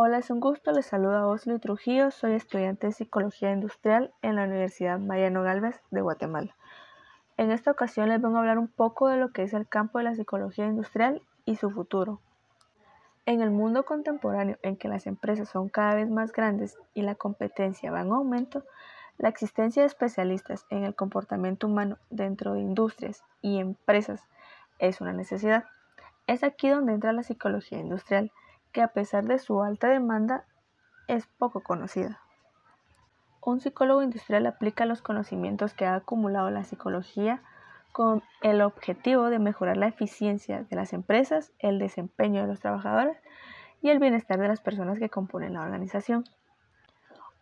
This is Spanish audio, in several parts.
Hola, es un gusto, les saluda Oslo Trujillo, soy estudiante de Psicología Industrial en la Universidad Mariano Galvez de Guatemala. En esta ocasión les vengo a hablar un poco de lo que es el campo de la psicología industrial y su futuro. En el mundo contemporáneo en que las empresas son cada vez más grandes y la competencia va en aumento, la existencia de especialistas en el comportamiento humano dentro de industrias y empresas es una necesidad. Es aquí donde entra la psicología industrial que a pesar de su alta demanda es poco conocida. Un psicólogo industrial aplica los conocimientos que ha acumulado la psicología con el objetivo de mejorar la eficiencia de las empresas, el desempeño de los trabajadores y el bienestar de las personas que componen la organización.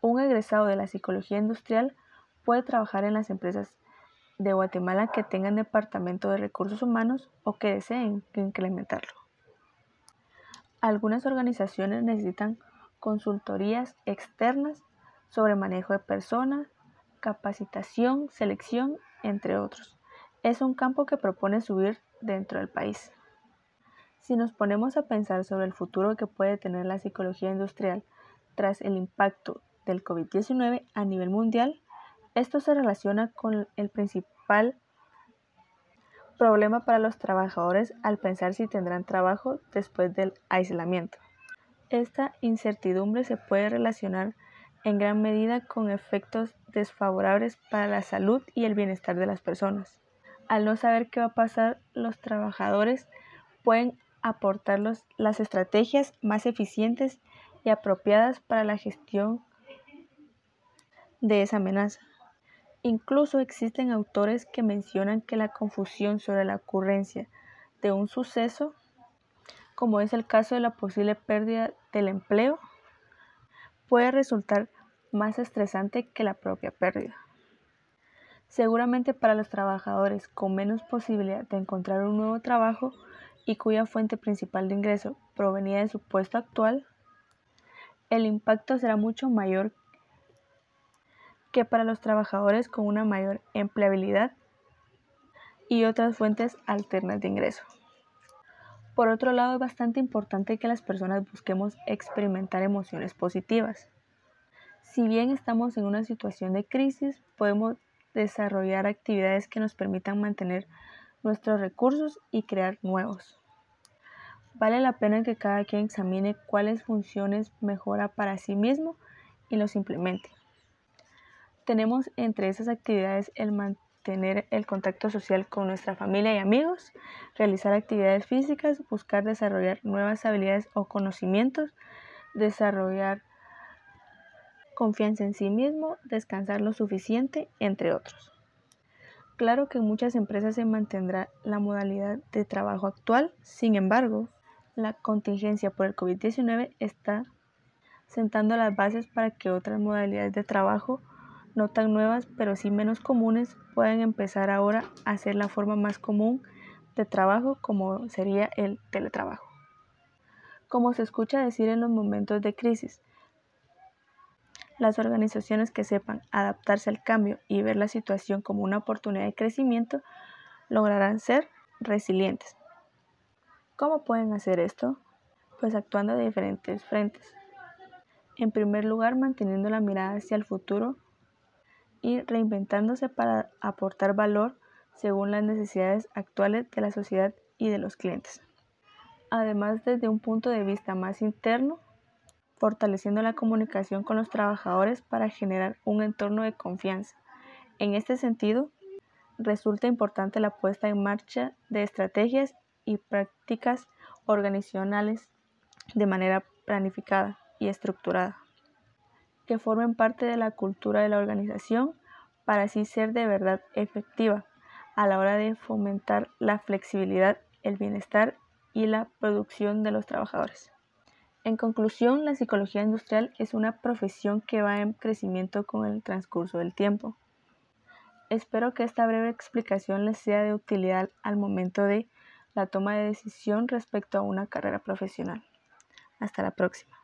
Un egresado de la psicología industrial puede trabajar en las empresas de Guatemala que tengan departamento de recursos humanos o que deseen incrementarlo. Algunas organizaciones necesitan consultorías externas sobre manejo de personas, capacitación, selección, entre otros. Es un campo que propone subir dentro del país. Si nos ponemos a pensar sobre el futuro que puede tener la psicología industrial tras el impacto del COVID-19 a nivel mundial, esto se relaciona con el principal problema para los trabajadores al pensar si tendrán trabajo después del aislamiento. Esta incertidumbre se puede relacionar en gran medida con efectos desfavorables para la salud y el bienestar de las personas. Al no saber qué va a pasar, los trabajadores pueden aportar las estrategias más eficientes y apropiadas para la gestión de esa amenaza. Incluso existen autores que mencionan que la confusión sobre la ocurrencia de un suceso, como es el caso de la posible pérdida del empleo, puede resultar más estresante que la propia pérdida. Seguramente para los trabajadores con menos posibilidad de encontrar un nuevo trabajo y cuya fuente principal de ingreso provenía de su puesto actual, el impacto será mucho mayor que para los trabajadores con una mayor empleabilidad y otras fuentes alternas de ingreso. Por otro lado, es bastante importante que las personas busquemos experimentar emociones positivas. Si bien estamos en una situación de crisis, podemos desarrollar actividades que nos permitan mantener nuestros recursos y crear nuevos. Vale la pena que cada quien examine cuáles funciones mejora para sí mismo y los implemente. Tenemos entre esas actividades el mantener el contacto social con nuestra familia y amigos, realizar actividades físicas, buscar desarrollar nuevas habilidades o conocimientos, desarrollar confianza en sí mismo, descansar lo suficiente, entre otros. Claro que en muchas empresas se mantendrá la modalidad de trabajo actual, sin embargo, la contingencia por el COVID-19 está sentando las bases para que otras modalidades de trabajo no tan nuevas, pero sí menos comunes, pueden empezar ahora a ser la forma más común de trabajo como sería el teletrabajo. Como se escucha decir en los momentos de crisis, las organizaciones que sepan adaptarse al cambio y ver la situación como una oportunidad de crecimiento lograrán ser resilientes. ¿Cómo pueden hacer esto? Pues actuando de diferentes frentes. En primer lugar, manteniendo la mirada hacia el futuro y reinventándose para aportar valor según las necesidades actuales de la sociedad y de los clientes. Además, desde un punto de vista más interno, fortaleciendo la comunicación con los trabajadores para generar un entorno de confianza. En este sentido, resulta importante la puesta en marcha de estrategias y prácticas organizacionales de manera planificada y estructurada que formen parte de la cultura de la organización para así ser de verdad efectiva a la hora de fomentar la flexibilidad, el bienestar y la producción de los trabajadores. En conclusión, la psicología industrial es una profesión que va en crecimiento con el transcurso del tiempo. Espero que esta breve explicación les sea de utilidad al momento de la toma de decisión respecto a una carrera profesional. Hasta la próxima.